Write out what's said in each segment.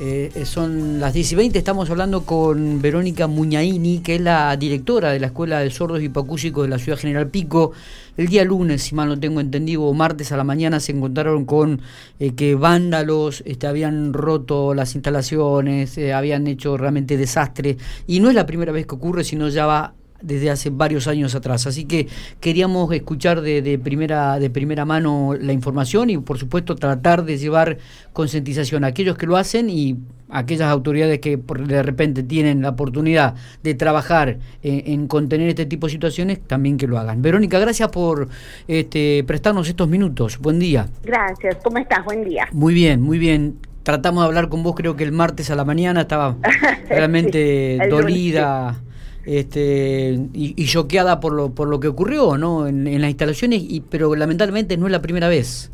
Eh, eh, son las 10 y 20, estamos hablando con Verónica Muñaini, que es la directora de la Escuela de Sordos y Hipacúsicos de la Ciudad General Pico. El día lunes, si mal no tengo entendido, o martes a la mañana se encontraron con eh, que vándalos este, habían roto las instalaciones, habían hecho realmente desastre. Y no es la primera vez que ocurre, sino ya va desde hace varios años atrás. Así que queríamos escuchar de, primera, de primera mano la información y por supuesto tratar de llevar concientización a aquellos que lo hacen y a aquellas autoridades que de repente tienen la oportunidad de trabajar en, contener este tipo de situaciones, también que lo hagan. Verónica, gracias por este, prestarnos estos minutos. Buen día. Gracias. ¿Cómo estás? Buen día. Muy bien, muy bien tratamos de hablar con vos creo que el martes a la mañana estaba realmente dolida este, y, choqueada por lo, por lo que ocurrió ¿no? en, las instalaciones, y, pero lamentablemente no es la primera vez.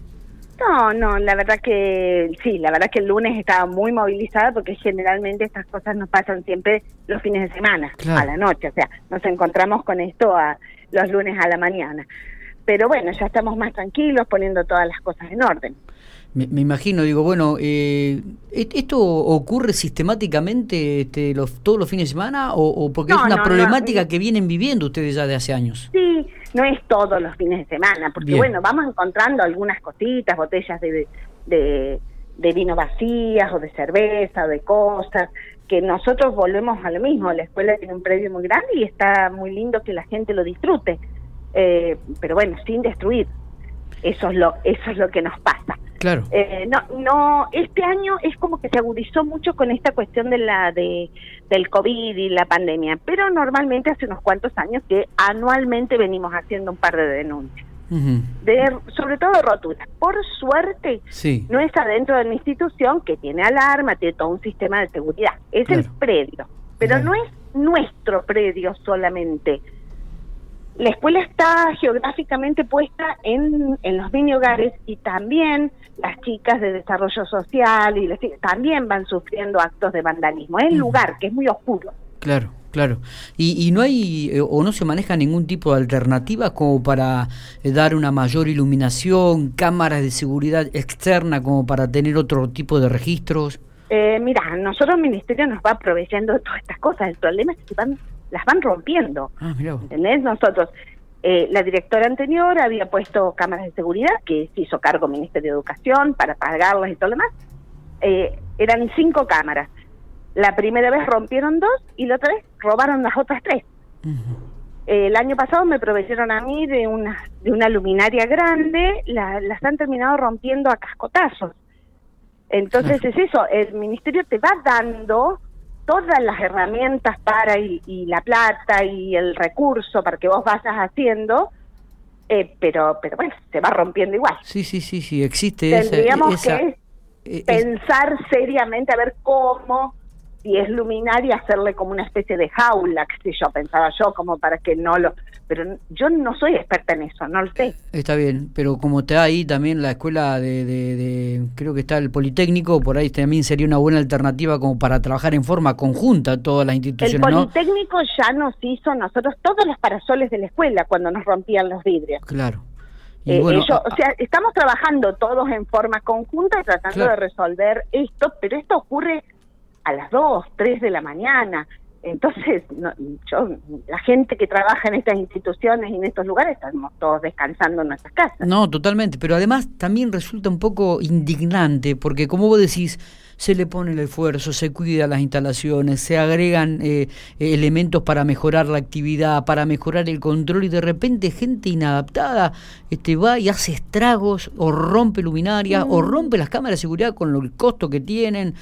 No, no, la verdad que sí, la verdad que el lunes estaba muy movilizada porque generalmente estas cosas nos pasan siempre los fines de semana, a la noche, o sea, nos encontramos con esto a, los lunes a la mañana. Pero bueno, ya estamos más tranquilos poniendo todas las cosas en orden. Me, imagino, digo, bueno, eh, ¿esto ocurre sistemáticamente este, los, todos los fines de semana o, porque es una problemática que vienen viviendo ustedes ya de hace años? Sí, no es todos los fines de semana, porque bueno, vamos encontrando algunas cositas, botellas de, de, de, vino vacías o de cerveza o de cosas, que nosotros volvemos a lo mismo, la escuela tiene un predio muy grande y está muy lindo que la gente lo disfrute, eh, pero bueno, sin destruir. Eso es lo, eso es lo que nos pasa. Claro. Eh, no, no, este año es como que se agudizó mucho con esta cuestión de la de del COVID y la pandemia, pero normalmente hace unos cuantos años que anualmente venimos haciendo un par de denuncias. de, sobre todo roturas. Por suerte, no es adentro de la institución que tiene alarma, tiene todo un sistema de seguridad. Es el predio, pero no es nuestro predio solamente. La escuela está geográficamente puesta en, en los mini hogares y también las chicas de desarrollo social y también van sufriendo actos de vandalismo. Es el lugar que es muy oscuro. Claro, claro. ¿Y, y no hay eh, o no se maneja ningún tipo de alternativa como para eh, dar una mayor iluminación, cámaras de seguridad externa como para tener otro tipo de registros? Eh, mira, nosotros el ministerio nos va proveyendo todas estas cosas. El problema es que van las van rompiendo. Ah, ¿Entendés? Nosotros, eh, la directora anterior había puesto cámaras de seguridad, que se hizo cargo Ministerio de Educación para pagarlas y todo lo demás. Eh, eran cinco cámaras. La primera vez rompieron dos y la otra vez robaron las otras tres. el año pasado me proveyeron a mí de una, de una luminaria grande, las han terminado rompiendo a cascotazos. Entonces es eso, el ministerio te va dando todas las herramientas para y, la plata y el recurso para que vos vayas haciendo, eh, pero pero bueno, se va rompiendo igual. Sí, sí, sí, sí, existe Tendríamos que e, pensar seriamente a ver cómo si es luminaria, hacerle como una especie de jaula, que sé yo, pensaba yo, como para que no lo... Pero yo no soy experta en eso, no lo sé. Está bien, pero como está ahí también la escuela de, de, creo que está el Politécnico, por ahí también sería una buena alternativa como para trabajar en forma conjunta todas las instituciones. El Politécnico ya nos hizo nosotros todos los parasoles de la escuela cuando nos rompían los vidrios. Claro. Eh, bueno, o sea, estamos trabajando todos en forma conjunta y tratando de resolver esto, pero esto ocurre a las 2, 3 de la mañana. Entonces, yo, la gente que trabaja en estas instituciones y en estos lugares, estamos todos descansando en nuestras casas. No, totalmente, pero además también resulta un poco indignante, porque como vos decís, se le pone el esfuerzo, se cuida las instalaciones, se agregan eh, elementos para mejorar la actividad, para mejorar el control y de repente gente inadaptada este, va y hace estragos o rompe luminarias o mm. rompe las cámaras de seguridad con el costo que tienen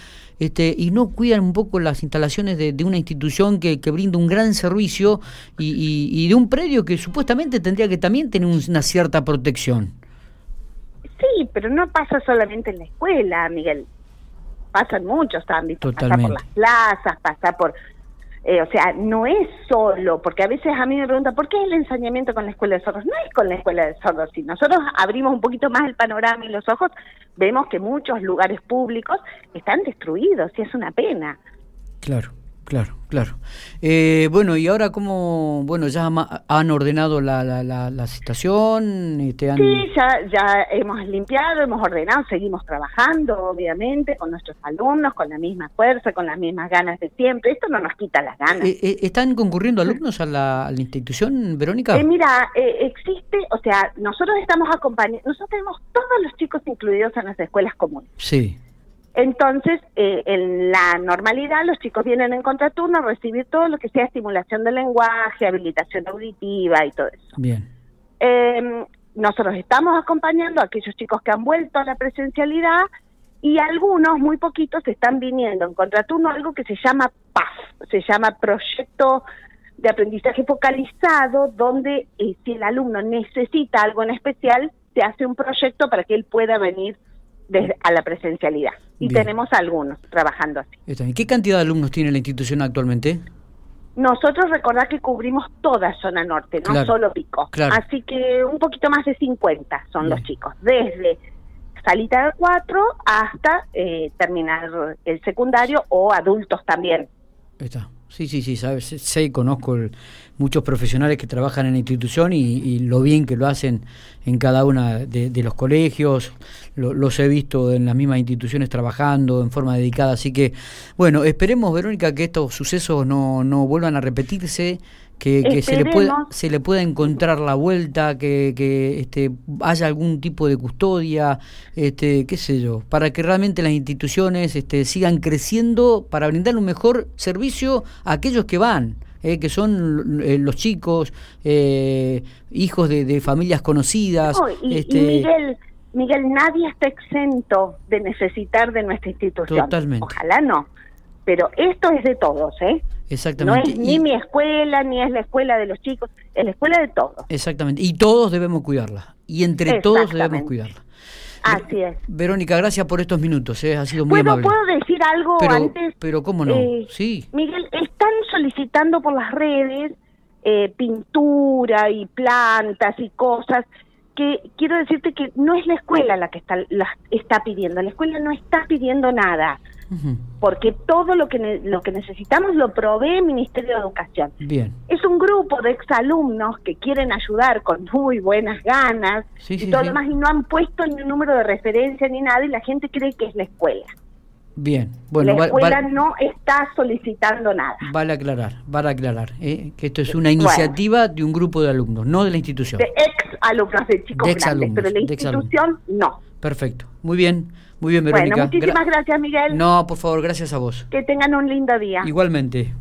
este, y no cuidan un poco las instalaciones de, una institución que, que, brinda un gran servicio y, y, de un predio que supuestamente tendría que también tener una cierta protección. Sí, pero no pasa solamente en la escuela, Miguel. Pasa en muchos ámbitos. Pasa por las plazas, pasa por eh, o sea, no es solo, porque a veces a mí me preguntan, ¿por qué es el ensañamiento con la escuela de sordos? No es con la escuela de sordos. Si nosotros abrimos un poquito más el panorama y los ojos, vemos que muchos lugares públicos están destruidos y es una pena. Claro. Claro, claro. Eh, bueno, y ahora cómo, bueno, ya han ordenado la, la, la, situación. Este, Sí, ya, ya hemos limpiado, hemos ordenado, seguimos trabajando, obviamente, con nuestros alumnos, con la misma fuerza, con las mismas ganas de siempre. Esto no nos quita las ganas. Eh, eh, ¿Están concurriendo alumnos a la, institución, Verónica? mira, existe, o sea, nosotros estamos acompañando, nosotros tenemos todos los chicos incluidos en las escuelas comunes. Sí. Entonces, eh, en la normalidad, los chicos vienen en contraturno a recibir todo lo que sea estimulación del lenguaje, habilitación auditiva y todo eso. Bien. Em, nosotros estamos acompañando a aquellos chicos que han vuelto a la presencialidad y algunos, muy poquitos, están viniendo en contraturno algo que se llama PAF, se llama Proyecto de Aprendizaje Focalizado, donde eh, si el alumno necesita algo en especial, se hace un proyecto para que él pueda venir a la presencialidad. Y tenemos algunos trabajando así. ¿Qué cantidad de alumnos tiene la institución actualmente? Nosotros recordad que cubrimos toda zona norte, no solo Pico. Así que un poquito más de 50 son los chicos, desde salita de cuatro hasta eh, terminar el secundario o adultos también. Está. Sí, sí, sí, sabes, sé, conozco muchos profesionales que trabajan en la institución y, lo bien que lo hacen en cada una de, los colegios, los he visto en las mismas instituciones trabajando en forma dedicada, así que, bueno, esperemos, Verónica, que estos sucesos no, no vuelvan a repetirse, que, se, le pueda, se le pueda encontrar la vuelta, que, que este, haya algún tipo de custodia, este, qué sé yo, para que realmente las instituciones este, sigan creciendo para brindar un mejor servicio a aquellos que van. Eh, que son eh, los chicos, eh, hijos de, familias conocidas. este... Miguel, Miguel, nadie está exento de necesitar de nuestra institución. Totalmente. Ojalá no, pero esto es de todos, ¿eh? Exactamente. No es ni mi escuela, ni es la escuela de los chicos, es la escuela de todos. Exactamente. Y todos debemos cuidarla. Y entre todos debemos cuidarla. Así es. Verónica, gracias por estos minutos, ¿eh? ha sido muy amable. ¿Puedo decir algo antes? Pero cómo no, eh, sí. Miguel, están solicitando por las redes eh, pintura y plantas y cosas que quiero decirte que no es la escuela la que está, la está pidiendo, la escuela no está pidiendo nada porque todo lo que lo que necesitamos lo provee el Ministerio de Educación. Bien. Es un grupo de exalumnos que quieren ayudar con muy buenas ganas y todo lo demás y no han puesto ni un número de referencia ni nada y la gente cree que es la escuela. Bien, bueno, la escuela no está solicitando nada. Vale aclarar, vale aclarar eh, que esto es una iniciativa de un grupo de alumnos, no de la institución. De ex alumnos, de chicos de grandes, pero la institución no. Perfecto, muy bien. Muy bien, Verónica. Bueno, muchísimas gracias, Miguel. No, por favor, gracias a vos. Que tengan un lindo día. Igualmente.